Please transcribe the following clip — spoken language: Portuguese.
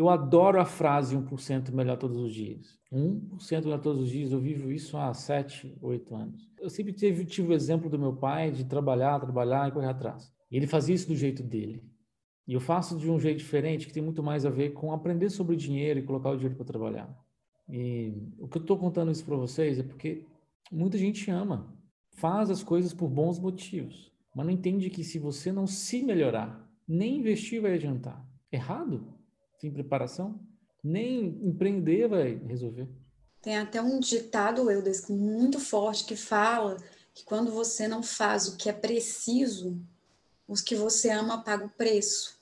Eu adoro a frase 1% melhor todos os dias. 1% melhor todos os dias, eu vivo isso há 7, 8 anos. Eu sempre tive, tive o exemplo do meu pai de trabalhar, trabalhar e correr atrás. E ele fazia isso do jeito dele. E eu faço de um jeito diferente, que tem muito mais a ver com aprender sobre dinheiro e colocar o dinheiro para trabalhar. E o que eu estou contando isso para vocês é porque muita gente ama, faz as coisas por bons motivos, mas não entende que se você não se melhorar, nem investir vai adiantar. Errado? Sem preparação? Nem empreender vai resolver. Tem até um ditado, Eudes, muito forte que fala que quando você não faz o que é preciso, os que você ama pagam o preço.